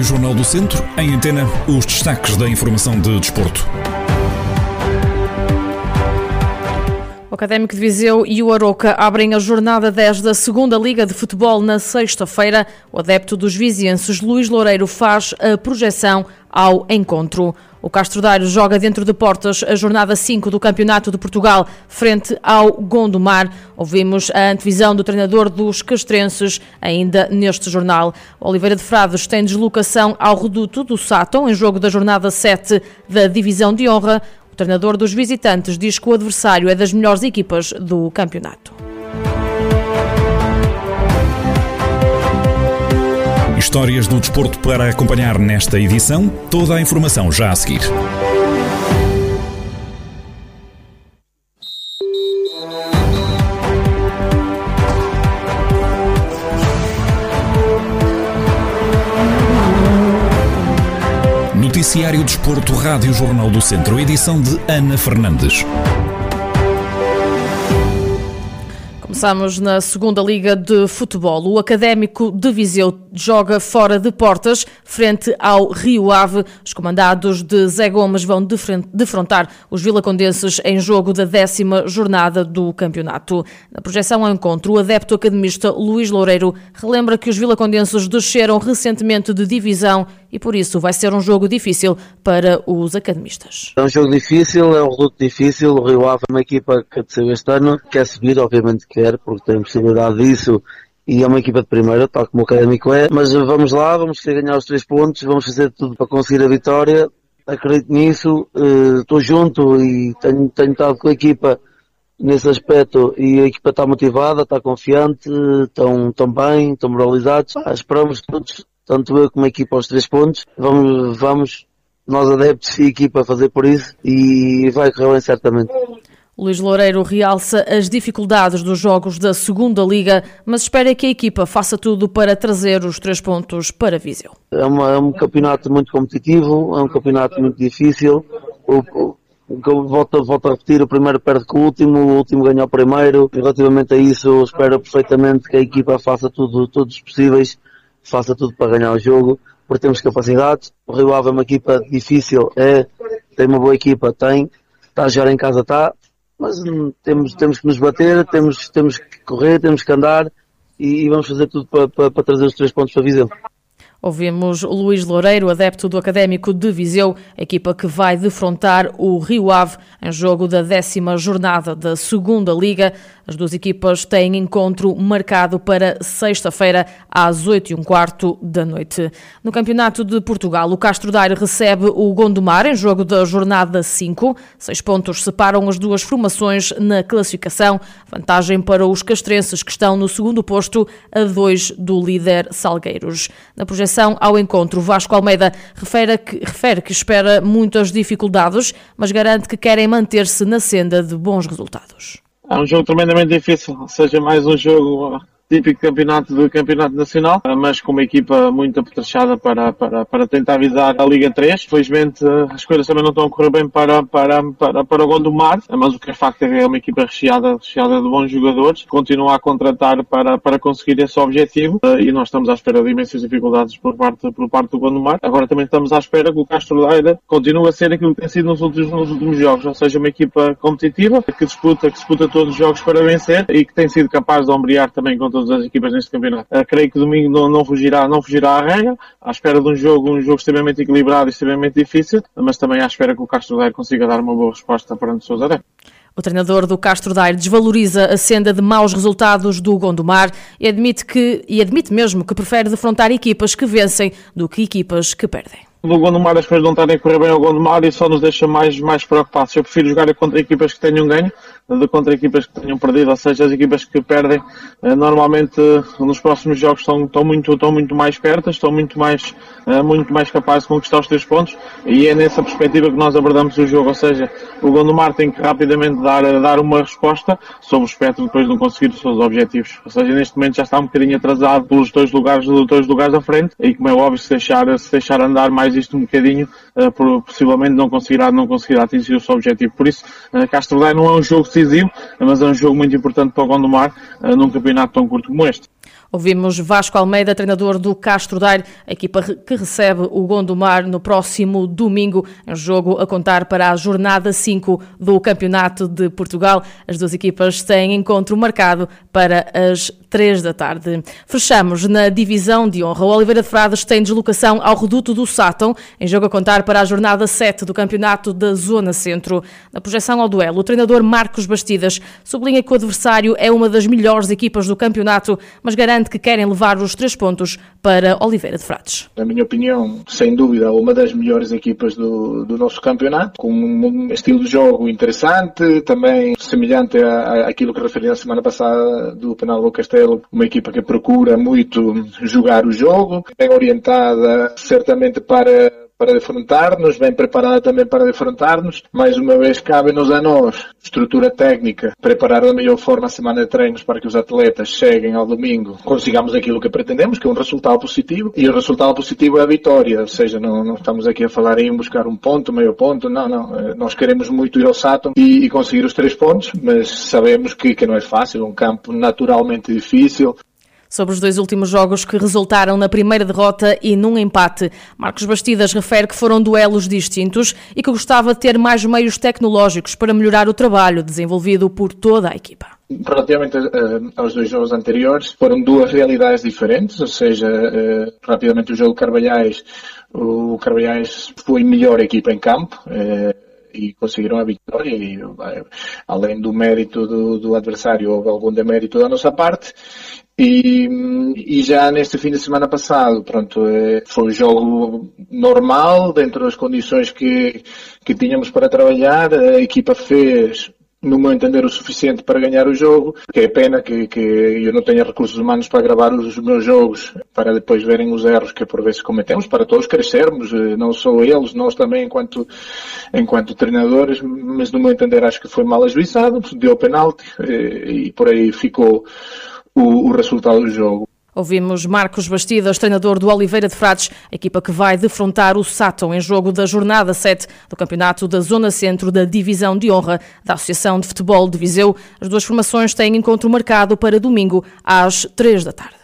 Rádio Jornal do Centro, em antena, os destaques da informação de desporto. Académico de Viseu e o Aroca abrem a jornada 10 da segunda Liga de Futebol na sexta-feira. O adepto dos vizienses, Luís Loureiro, faz a projeção ao encontro. O Castro Daire joga dentro de portas a jornada 5 do Campeonato de Portugal, frente ao Gondomar. Ouvimos a antevisão do treinador dos castrenses, ainda neste jornal. Oliveira de Frades tem deslocação ao reduto do Sátão, em jogo da jornada 7 da Divisão de Honra. Treinador dos visitantes diz que o adversário é das melhores equipas do campeonato. Histórias do desporto para acompanhar nesta edição. Toda a informação já a seguir. Noticiário Desporto, Rádio Jornal do Centro, edição de Ana Fernandes. Começamos na segunda Liga de Futebol. O Académico de Viseu joga fora de portas, frente ao Rio Ave. Os comandados de Zé Gomes vão defrontar os vilacondenses em jogo da décima jornada do campeonato. Na projeção ao encontro, o adepto academista Luís Loureiro relembra que os vilacondenses desceram recentemente de divisão e por isso vai ser um jogo difícil para os academistas. É um jogo difícil, é um reduto difícil. O Rio Ave é uma equipa que desceu este ano, quer subir, obviamente quer, porque tem possibilidade disso e é uma equipa de primeira, tal como o Académico é. Mas vamos lá, vamos querer ganhar os três pontos, vamos fazer tudo para conseguir a vitória. Acredito nisso, eh, estou junto e tenho, tenho estado com a equipa nesse aspecto e a equipa está motivada, está confiante, estão, estão bem, estão moralizados. Ah, esperamos todos tanto eu como a equipa aos três pontos. Vamos, vamos nós adeptos e a equipa fazer por isso e vai correr bem certamente. Luís Loureiro realça as dificuldades dos jogos da segunda Liga, mas espera que a equipa faça tudo para trazer os três pontos para Viseu. É, uma, é um campeonato muito competitivo, é um campeonato muito difícil. O, o, volto, volto a repetir, o primeiro perde com o último, o último ganha o primeiro. Relativamente a isso, espero perfeitamente que a equipa faça tudo, todos os possíveis faça tudo para ganhar o jogo, porque temos capacidade. O Rio Ave é uma equipa difícil, é, tem uma boa equipa, tem, está a jogar em casa, está, mas temos, temos que nos bater, temos, temos que correr, temos que andar e, e vamos fazer tudo para, para, para trazer os três pontos para Viseu. Ouvimos Luís Loureiro, adepto do Académico de Viseu, equipa que vai defrontar o Rio Ave em jogo da décima jornada da Segunda Liga. As duas equipas têm encontro marcado para sexta-feira às 8 e um quarto da noite. No Campeonato de Portugal, o Castro Daire recebe o Gondomar em jogo da jornada 5. Seis pontos separam as duas formações na classificação. Vantagem para os castrenses que estão no segundo posto a dois do líder Salgueiros. Na projeção ao encontro. Vasco Almeida refere que, refere que espera muitas dificuldades, mas garante que querem manter-se na senda de bons resultados. É um jogo tremendamente difícil, seja mais um jogo típico campeonato do campeonato nacional, mas com uma equipa muito apetrechada para, para, para tentar visar a Liga 3. Felizmente as coisas também não estão a correr bem para, para, para, para o Gondomar, mas o que é facto é que é uma equipa recheada, recheada de bons jogadores, continua a contratar para, para conseguir esse objetivo e nós estamos à espera de imensas dificuldades por parte, por parte do Gondomar. Agora também estamos à espera que o Castro Daire continue a ser aquilo que tem sido nos últimos, nos últimos jogos, ou seja, uma equipa competitiva que disputa, que disputa todos os jogos para vencer e que tem sido capaz de ombrear também com todas as equipas neste campeonato. Uh, creio que domingo não, não, fugirá, não fugirá à regra, à espera de um jogo, um jogo extremamente equilibrado e extremamente difícil, mas também à espera que o Castro Daire consiga dar uma boa resposta os seus adeptos. O treinador do Castro Daire desvaloriza a senda de maus resultados do Gondomar e admite, que, e admite mesmo que prefere defrontar equipas que vencem do que equipas que perdem do Gondomar as coisas não estarem a correr bem ao Gondomar e só nos deixa mais, mais preocupados. Eu prefiro jogar contra equipas que tenham ganho do que contra equipas que tenham perdido, ou seja, as equipas que perdem eh, normalmente nos próximos jogos estão, estão, muito, estão muito mais perto, estão muito mais, eh, muito mais capazes de conquistar os três pontos e é nessa perspectiva que nós abordamos o jogo, ou seja, o Gondomar tem que rapidamente dar, dar uma resposta sobre o espectro depois de não conseguir os seus objetivos. Ou seja, neste momento já está um bocadinho atrasado pelos dois lugares, dois lugares à frente e como é óbvio, se deixar, se deixar andar mais isto um bocadinho, uh, possivelmente não conseguirá, não conseguirá atingir o seu objetivo. Por isso, uh, Castro não é um jogo decisivo, mas é um jogo muito importante para o Gondomar uh, num campeonato tão curto como este. Ouvimos Vasco Almeida, treinador do Castro Daire, a equipa que recebe o Gondomar no próximo domingo, em jogo a contar para a jornada 5 do Campeonato de Portugal. As duas equipas têm encontro marcado para as 3 da tarde. Fechamos na divisão de honra. O Oliveira de Frades tem deslocação ao reduto do Sátão, em jogo a contar para a jornada 7 do Campeonato da Zona Centro. Na projeção ao duelo, o treinador Marcos Bastidas sublinha que o adversário é uma das melhores equipas do campeonato, mas garante que querem levar os três pontos para Oliveira de Frades. Na minha opinião, sem dúvida, uma das melhores equipas do, do nosso campeonato, com um estilo de jogo interessante, também semelhante àquilo que referi na semana passada do Penal do Uma equipa que procura muito jogar o jogo, bem orientada certamente para para defrontar-nos, bem preparada também para defrontar-nos. Mais uma vez, cabe-nos a nós, estrutura técnica, preparar da melhor forma a semana de treinos para que os atletas cheguem ao domingo, consigamos aquilo que pretendemos, que é um resultado positivo, e o resultado positivo é a vitória, ou seja, não, não estamos aqui a falar em buscar um ponto, meio ponto, não, não. Eh, nós queremos muito ir ao Saturn e, e conseguir os três pontos, mas sabemos que, que não é fácil, é um campo naturalmente difícil, sobre os dois últimos jogos que resultaram na primeira derrota e num empate. Marcos Bastidas refere que foram duelos distintos e que gostava de ter mais meios tecnológicos para melhorar o trabalho desenvolvido por toda a equipa. Relativamente uh, aos dois jogos anteriores, foram duas realidades diferentes, ou seja, uh, rapidamente o jogo Carvalhais, o Carvalhais foi melhor equipa em campo, uh, e conseguiram a vitória e além do mérito do, do adversário houve algum demérito da nossa parte e, e, já neste fim de semana passado, pronto, é, foi um jogo normal, dentro das condições que, que tínhamos para trabalhar. A equipa fez, no meu entender, o suficiente para ganhar o jogo. Que é pena que, que eu não tenha recursos humanos para gravar os meus jogos, para depois verem os erros que por vezes cometemos, para todos crescermos, eh, não só eles, nós também enquanto, enquanto treinadores, mas no meu entender acho que foi mal ajuizado, deu penalti eh, e por aí ficou o, o resultado do jogo. Ouvimos Marcos Bastidas, treinador do Oliveira de Frades, equipa que vai defrontar o Sátão em jogo da jornada 7 do Campeonato da Zona Centro da Divisão de Honra da Associação de Futebol de Viseu. As duas formações têm encontro marcado para domingo às 3 da tarde.